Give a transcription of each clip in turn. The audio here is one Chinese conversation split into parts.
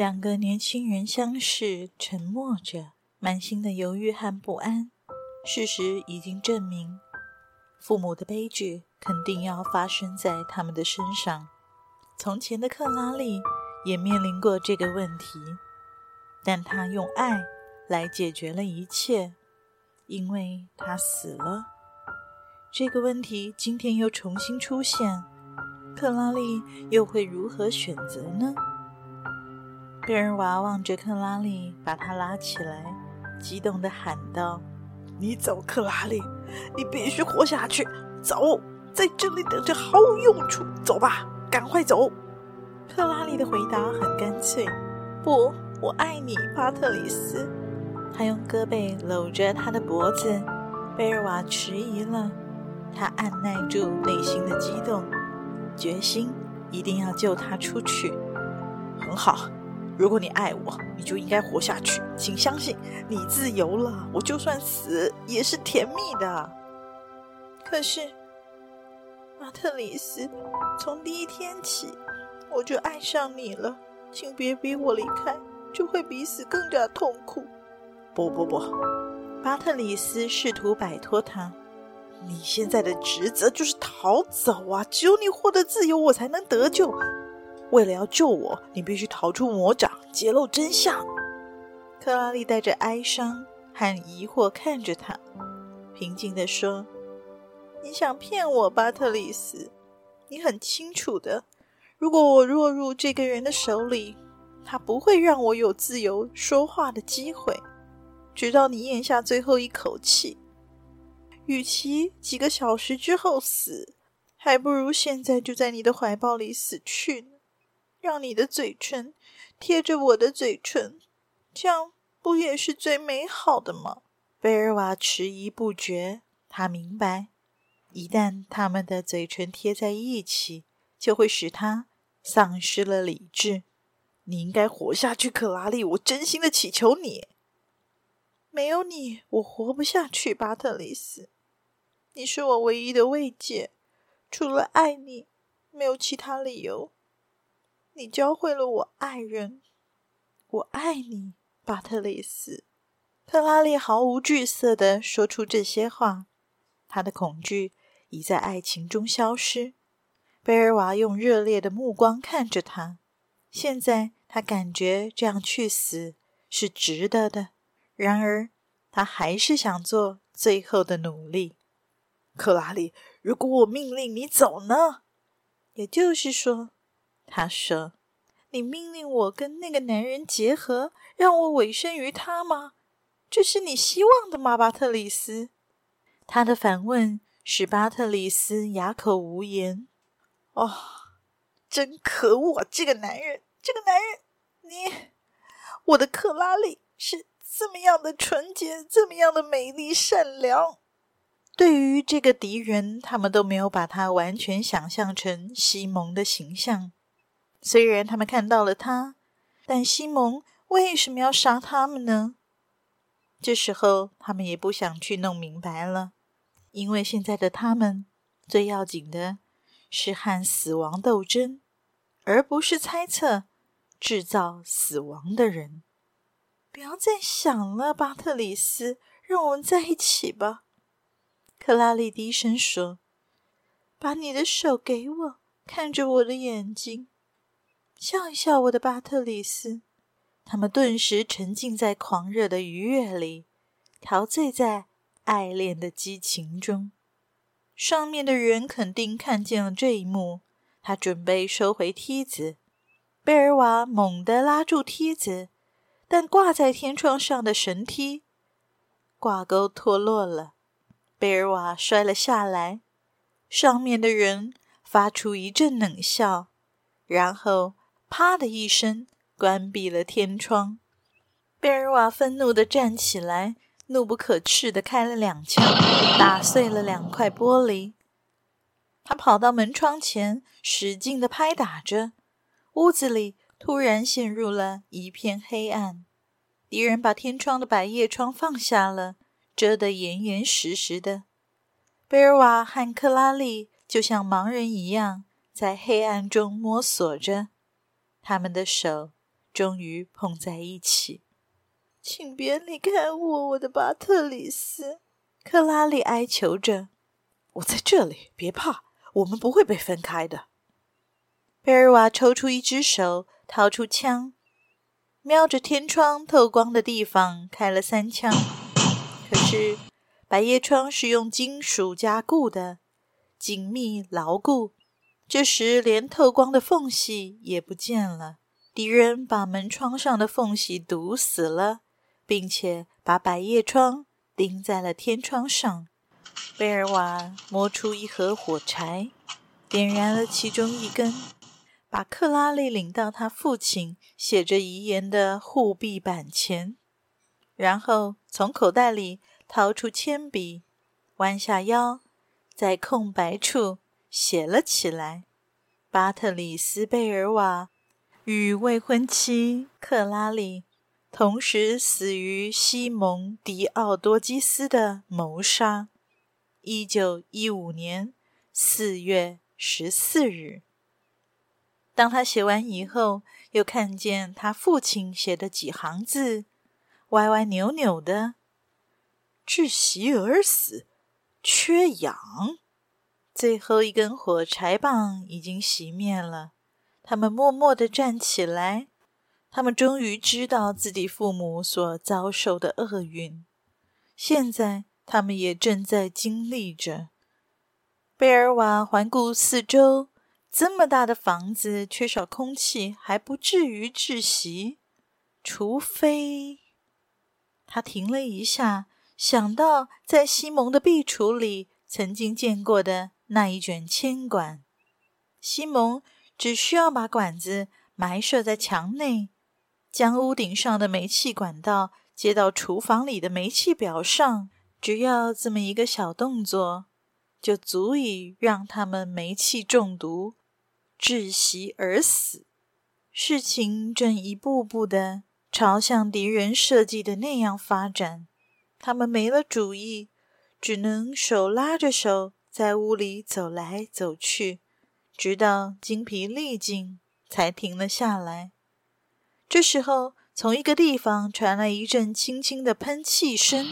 两个年轻人相视，沉默着，满心的犹豫和不安。事实已经证明，父母的悲剧肯定要发生在他们的身上。从前的克拉丽也面临过这个问题，但她用爱来解决了一切，因为她死了。这个问题今天又重新出现，克拉丽又会如何选择呢？贝尔娃望着克拉丽，把她拉起来，激动地喊道：“你走，克拉丽，你必须活下去！走，在这里等着毫无用处。走吧，赶快走！”克拉丽的回答很干脆：“不，我爱你，巴特里斯。”他用胳膊搂着她的脖子。贝尔娃迟疑了，他按捺住内心的激动，决心一定要救她出去。很好。如果你爱我，你就应该活下去。请相信，你自由了，我就算死也是甜蜜的。可是，巴特里斯，从第一天起我就爱上你了，请别逼我离开，就会比死更加痛苦。不不不，巴特里斯试图摆脱他。你现在的职责就是逃走啊！只有你获得自由，我才能得救。为了要救我，你必须逃出魔掌，揭露真相。克拉丽带着哀伤和疑惑看着他，平静地说：“你想骗我，巴特里斯？你很清楚的，如果我落入这个人的手里，他不会让我有自由说话的机会，直到你咽下最后一口气。与其几个小时之后死，还不如现在就在你的怀抱里死去。”让你的嘴唇贴着我的嘴唇，这样不也是最美好的吗？贝尔瓦迟疑不决。他明白，一旦他们的嘴唇贴在一起，就会使他丧失了理智。你应该活下去，克拉丽，我真心的祈求你。没有你，我活不下去，巴特里斯。你是我唯一的慰藉，除了爱你，没有其他理由。你教会了我爱人，我爱你，巴特里斯。克拉丽毫无惧色地说出这些话，她的恐惧已在爱情中消失。贝尔娃用热烈的目光看着他，现在他感觉这样去死是值得的。然而，他还是想做最后的努力。克拉丽，如果我命令你走呢？也就是说。他说：“你命令我跟那个男人结合，让我委身于他吗？这是你希望的吗，巴特里斯？”他的反问使巴特里斯哑口无言。哦，真可恶啊！这个男人，这个男人，你，我的克拉丽是这么样的纯洁，这么样的美丽善良。对于这个敌人，他们都没有把他完全想象成西蒙的形象。虽然他们看到了他，但西蒙为什么要杀他们呢？这时候他们也不想去弄明白了，因为现在的他们最要紧的是和死亡斗争，而不是猜测制造死亡的人。不要再想了，巴特里斯，让我们在一起吧。克拉丽低声说：“把你的手给我，看着我的眼睛。”笑一笑，我的巴特里斯。他们顿时沉浸在狂热的愉悦里，陶醉在爱恋的激情中。上面的人肯定看见了这一幕，他准备收回梯子。贝尔瓦猛地拉住梯子，但挂在天窗上的绳梯挂钩脱落了，贝尔瓦摔了下来。上面的人发出一阵冷笑。然后啪的一声关闭了天窗。贝尔瓦愤怒地站起来，怒不可遏地开了两枪，打碎了两块玻璃。他跑到门窗前，使劲地拍打着，屋子里突然陷入了一片黑暗。敌人把天窗的百叶窗放下了，遮得严严实实的。贝尔瓦和克拉丽就像盲人一样，在黑暗中摸索着，他们的手终于碰在一起。请别离开我，我的巴特里斯！克拉丽哀求着。我在这里，别怕，我们不会被分开的。贝尔瓦抽出一只手，掏出枪。瞄着天窗透光的地方开了三枪，可是百叶窗是用金属加固的，紧密牢固。这时连透光的缝隙也不见了。敌人把门窗上的缝隙堵死了，并且把百叶窗钉在了天窗上。贝尔瓦摸出一盒火柴，点燃了其中一根。把克拉丽领到他父亲写着遗言的护壁板前，然后从口袋里掏出铅笔，弯下腰，在空白处写了起来：“巴特里斯·贝尔瓦与未婚妻克拉丽同时死于西蒙·迪奥多基斯的谋杀，一九一五年四月十四日。”当他写完以后，又看见他父亲写的几行字，歪歪扭扭的：“窒息而死，缺氧。”最后一根火柴棒已经熄灭了。他们默默地站起来。他们终于知道自己父母所遭受的厄运，现在他们也正在经历着。贝尔瓦环顾四周。这么大的房子，缺少空气还不至于窒息，除非……他停了一下，想到在西蒙的壁橱里曾经见过的那一卷铅管。西蒙只需要把管子埋设在墙内，将屋顶上的煤气管道接到厨房里的煤气表上，只要这么一个小动作，就足以让他们煤气中毒。窒息而死，事情正一步步的朝向敌人设计的那样发展。他们没了主意，只能手拉着手在屋里走来走去，直到精疲力尽才停了下来。这时候，从一个地方传来一阵轻轻的喷气声。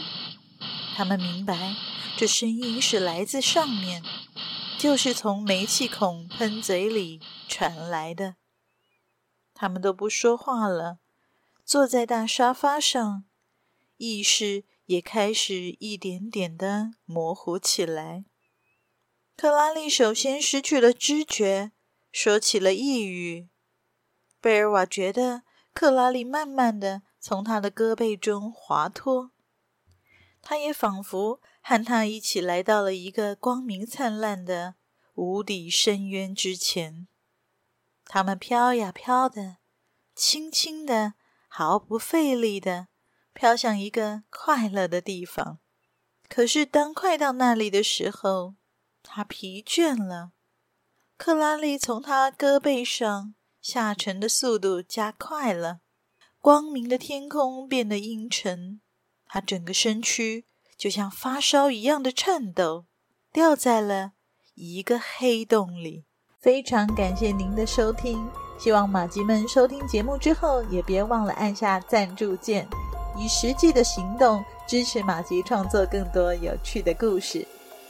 他们明白，这声音是来自上面。就是从煤气孔喷嘴里传来的。他们都不说话了，坐在大沙发上，意识也开始一点点的模糊起来。克拉丽首先失去了知觉，说起了异语。贝尔瓦觉得克拉丽慢慢的从他的胳膊中滑脱，他也仿佛。和他一起来到了一个光明灿烂的无底深渊之前，他们飘呀飘的，轻轻的，毫不费力的飘向一个快乐的地方。可是当快到那里的时候，他疲倦了。克拉丽从他胳膊上下沉的速度加快了，光明的天空变得阴沉，他整个身躯。就像发烧一样的颤抖，掉在了一个黑洞里。非常感谢您的收听，希望麻吉们收听节目之后也别忘了按下赞助键，以实际的行动支持麻吉创作更多有趣的故事。